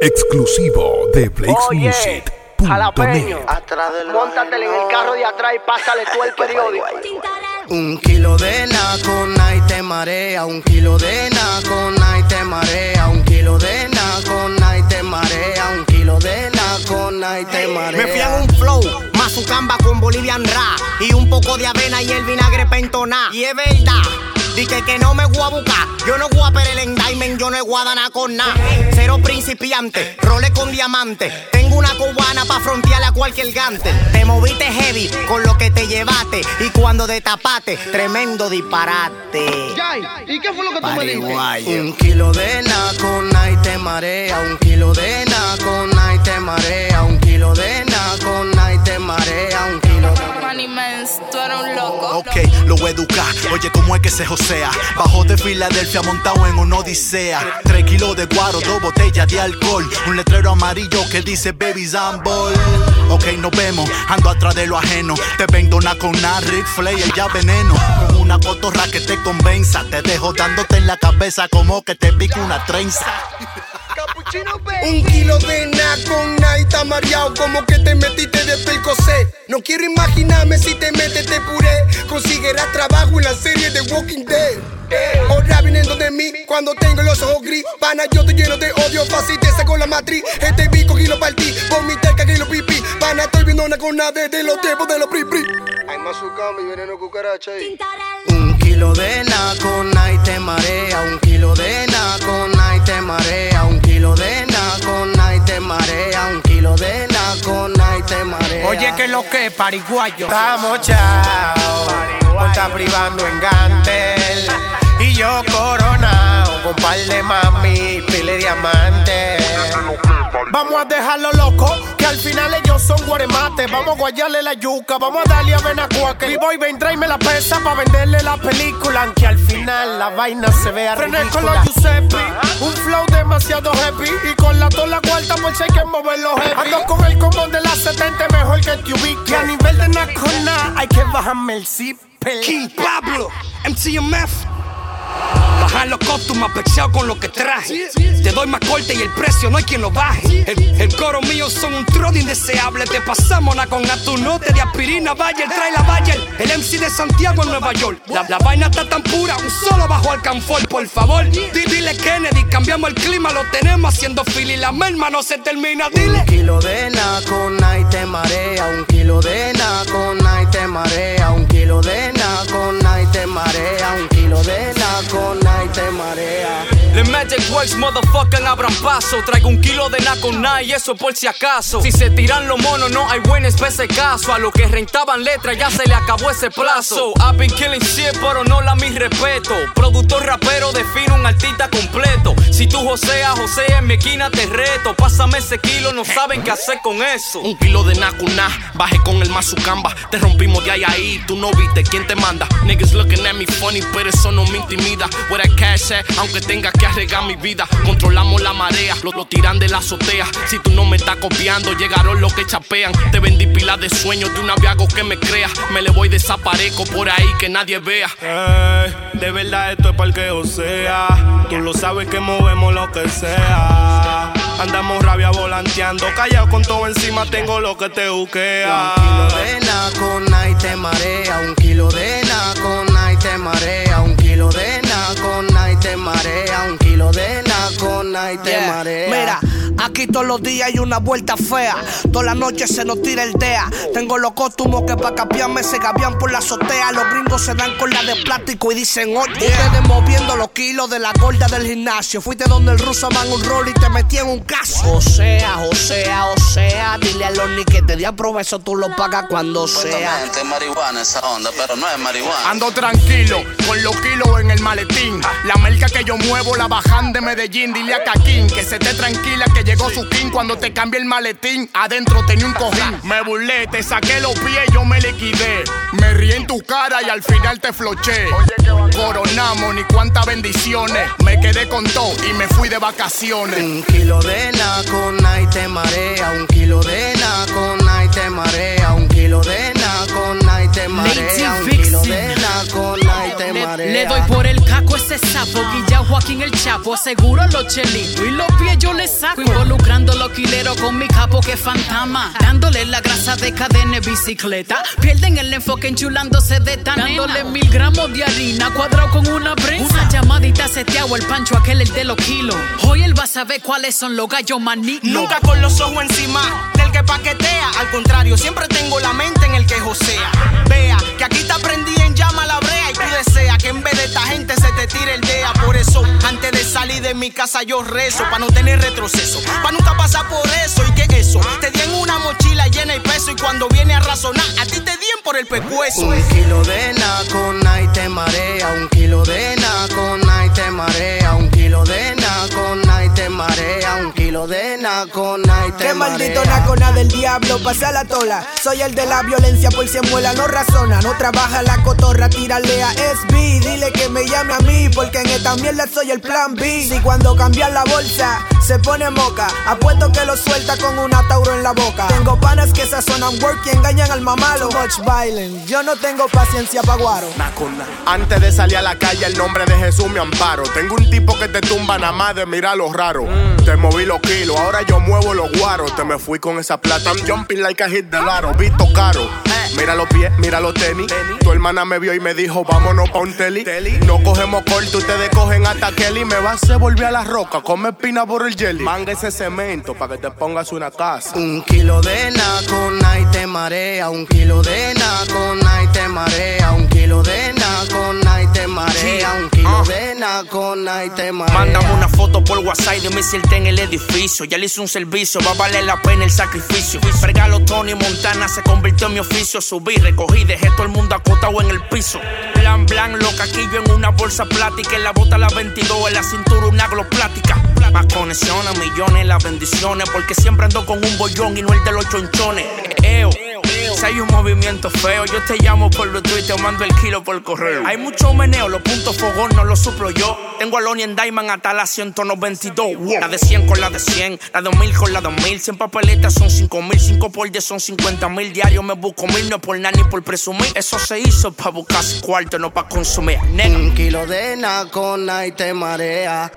Exclusivo de Oye, jalapeño, BlexMusic.net. móntatele en el carro de atrás y pásale tú el periódico. Un kilo de nacona y te marea, un kilo de nacona y te marea, un kilo de nacona y te marea, un kilo de nacona y te marea. Me en un flow, más su camba con Bolivian Ra y un poco de avena y el vinagre pentoná. Y es verdad, dije que no me voy a buscar. Yo no voy a perder en diamond, yo no he guadana con nada. Cero principiante, role con diamante. Tengo una cubana pa' frontearle a cualquier gante. Te moviste heavy con lo que te llevaste y cuando te tapaste, tremendo disparate. ¿Y qué fue lo que tú me dijiste? Un kilo de nacona y te marea, un kilo de nacona y te marea, un kilo de nacona y te marea, un tú un loco. Ok, lo voy a educar. Oye, ¿cómo es que se josea? Bajó de Filadelfia montado en una odisea. Tres kilos de guaro, dos botellas de alcohol. Un letrero amarillo que dice Baby Zambol. Ok, nos vemos. Ando atrás de lo ajeno. Te vendo una con una Rick Flair ya veneno. Con una cotorra que te convenza. Te dejo dándote en la cabeza como que te pica una trenza. Un kilo de nacona y está mareado como que te metiste de pelcosé. No quiero imaginarme si te metes de puré. Conseguirás trabajo en la serie de Walking Dead. Ahora viniendo de mí cuando tengo los ojos gris. Pana, yo te lleno de odio, fácil te saco la matriz. Este bico y lo partí, vomité que lo pipí. Pana, estoy viendo una cona desde los tiempos de los pri pri. Hay más su cama y veneno cucaracha ahí. Un kilo de nacona y te marea, un kilo de nacona y te marea, de nacona y te marea. Oye, que lo que, pariguayo. Estamos chao, estar privando en Gantel. Y yo coronado, con par de mami, pile diamante. Vamos a dejarlo loco, que al final ellos son guaremates. Vamos a guayarle la yuca, vamos a darle a venacuaque. Y voy, ven, tráeme la pesa para venderle la película. Aunque al final la vaina se vea René con los Giuseppe, un flow demasiado heavy. Y con la tola cuarta, por si hay que moverlo heavy. Ando con el combo de la 70 mejor que te ubique. Y a nivel de nacona, hay que bajarme el zip. King Pablo, MCMF. Bajar los costumes apexiado con lo que traje. Te doy más corte y el precio no hay quien lo baje. El, el coro mío son un trono indeseable. Te pasamos la con atunote de aspirina. Bayer, trae la Bayer. El MC de Santiago en Nueva York. La, la vaina está tan pura, un solo bajo al canfor, por favor. Di- Dile Kennedy, cambiamos el clima, lo tenemos haciendo fila y la merma no se termina. Dile. Un kilo de y Magic Works, motherfucking abran paso. Traigo un kilo de nacona y eso por si acaso. Si se tiran los monos, no hay buen especie caso. A lo que rentaban letras ya se le acabó ese plazo. I've been killing shit, pero no la mi respeto. Productor rapero define un artista completo. Si tú joseas, josea en mi esquina te reto. Pásame ese kilo, no saben qué hacer con eso. Un kilo de nacuná, bajé con el mazucamba. Te rompimos de ahí a ahí, tú no viste quién te manda. Niggas looking at me funny, pero eso no me intimida. Where that cash at, aunque tenga que arriesgar mi vida. Controlamos la marea, lo, lo tiran de la azotea. Si tú no me estás copiando, llegaron los que chapean. Te vendí pilas de sueños de un aviago que me crea. Me le voy desaparezco por ahí que nadie vea. de verdad esto es para el que o sea. Tú lo sabes que movemos lo que sea. Andamos rabia volanteando, callado con todo encima, tengo lo que te buquea. Un kilo de nacona y te marea, un kilo de nacona y te marea, un kilo de nacona y te marea, un kilo de nacona y te Yeah. marea. Aquí todos los días hay una vuelta fea. Toda la noche se nos tira el DEA. Tengo los costumos que pa' capiarme se gabian por la azotea. Los gringos se dan con la de plástico y dicen, oye, ustedes moviendo los kilos de la gorda del gimnasio. Fuiste donde el ruso man un rol y te metí en un caso. O sea, o sea, o sea, dile a los ni que te di a eso tú lo pagas cuando sea. es marihuana esa onda, pero no es marihuana. Ando tranquilo, con los kilos en el maletín. La merca que yo muevo la bajan de Medellín. Dile a Caquín que se esté tranquila que llegó su king cuando te cambie el maletín. Adentro tenía un cojín. Me burlé, te saqué los pies, yo me liquidé. Me rí en tu cara y al final te floché. Coronamos ni cuántas bendiciones. Me quedé con todo y me fui de vacaciones. Un kilo de nacona y te marea, un kilo de nacona y te marea, un kilo de nacona y te marea, un kilo de nacona y te marea. Le doy por el caco ese sapo, Guilla Joaquín el Chapo, aseguro los chelitos y los pies yo le saco. Involucrando los quileros con mi capo que fantasma. Dándole la grasa de cadena bicicleta. Pierden el enfoque enchulándose de tan Dándole mil gramos de harina cuadrado con una prensa. Una llamadita se te hago el pancho aquel el de los kilos. Hoy él va a saber cuáles son los gallos maní. Nunca con los ojos encima del que paquetea. Al contrario, siempre tengo la mente en el que josea. Vea que aquí te mi casa yo rezo, para no tener retroceso, para nunca pasar por eso. ¿Y que eso? Te di una mochila llena y peso y cuando viene a razonar, a ti te dien por el pecueso. Un kilo de naco, y te marea, un kilo de naco, y te marea, un kilo de marea, de naco, y te Qué maldito nacona del diablo, pasa la tola. Soy el de la violencia por si muela, no razona, no trabaja la cotorra, tírale a SB, dile que me llame a mí, porque en esta mierda soy el plan B. Si cuando cambian la bolsa se pone moca, apuesto que lo suelta con una tauro en la boca. Tengo panas que sazonan work y engañan al mamalo. Much violent, yo no tengo paciencia pa' guaro. Antes de salir a la calle, el nombre de Jesús me amparo. Tengo un tipo que te tumba nada más de mirar lo raro. Mm. Te moví los ahora yo muevo los guaros. Te me fui con esa plata. I'm jumping like a hit del aro. Visto caro. Mira los pies, mira los tenis. Tu hermana me vio y me dijo, vámonos pa' un teli. No cogemos corto, ustedes cogen hasta Kelly. Me va a volver a la roca, come espina por el jelly. Manga ese cemento para que te pongas una casa. Un kilo de naco, y te marea. Un kilo de naco, y te marea. Un kilo de naco, y te marea. Un kilo de naco, y te marea. Mándame una foto por WhatsApp de mi en el edificio. Ya le hice un servicio, va a valer la pena el sacrificio. Regalo Tony Montana se convirtió en mi oficio. Subí, recogí, dejé todo el mundo acotado en el piso. Plan, plan, lo caquillo en una bolsa plástica. En la bota la 22, en la cintura una plática. Más conexiones, millones, las bendiciones. Porque siempre ando con un bollón y no el de los chonchones. Eo. Si hay un movimiento feo, yo te llamo por los tweets, te mando el kilo por correo. Hay mucho meneo, los puntos fogón no los suplo yo. Tengo a Lonnie en Diamond hasta la 192. La de 100 con la de 100, la de 1000 con la de 1000. 100 papeletas son 5000, 5 por 10 son 50 mil. Diario me busco mil, no por nada ni por presumir. Eso se hizo para buscarse cuarto, no para consumir. Un kilo de nacona y te marea.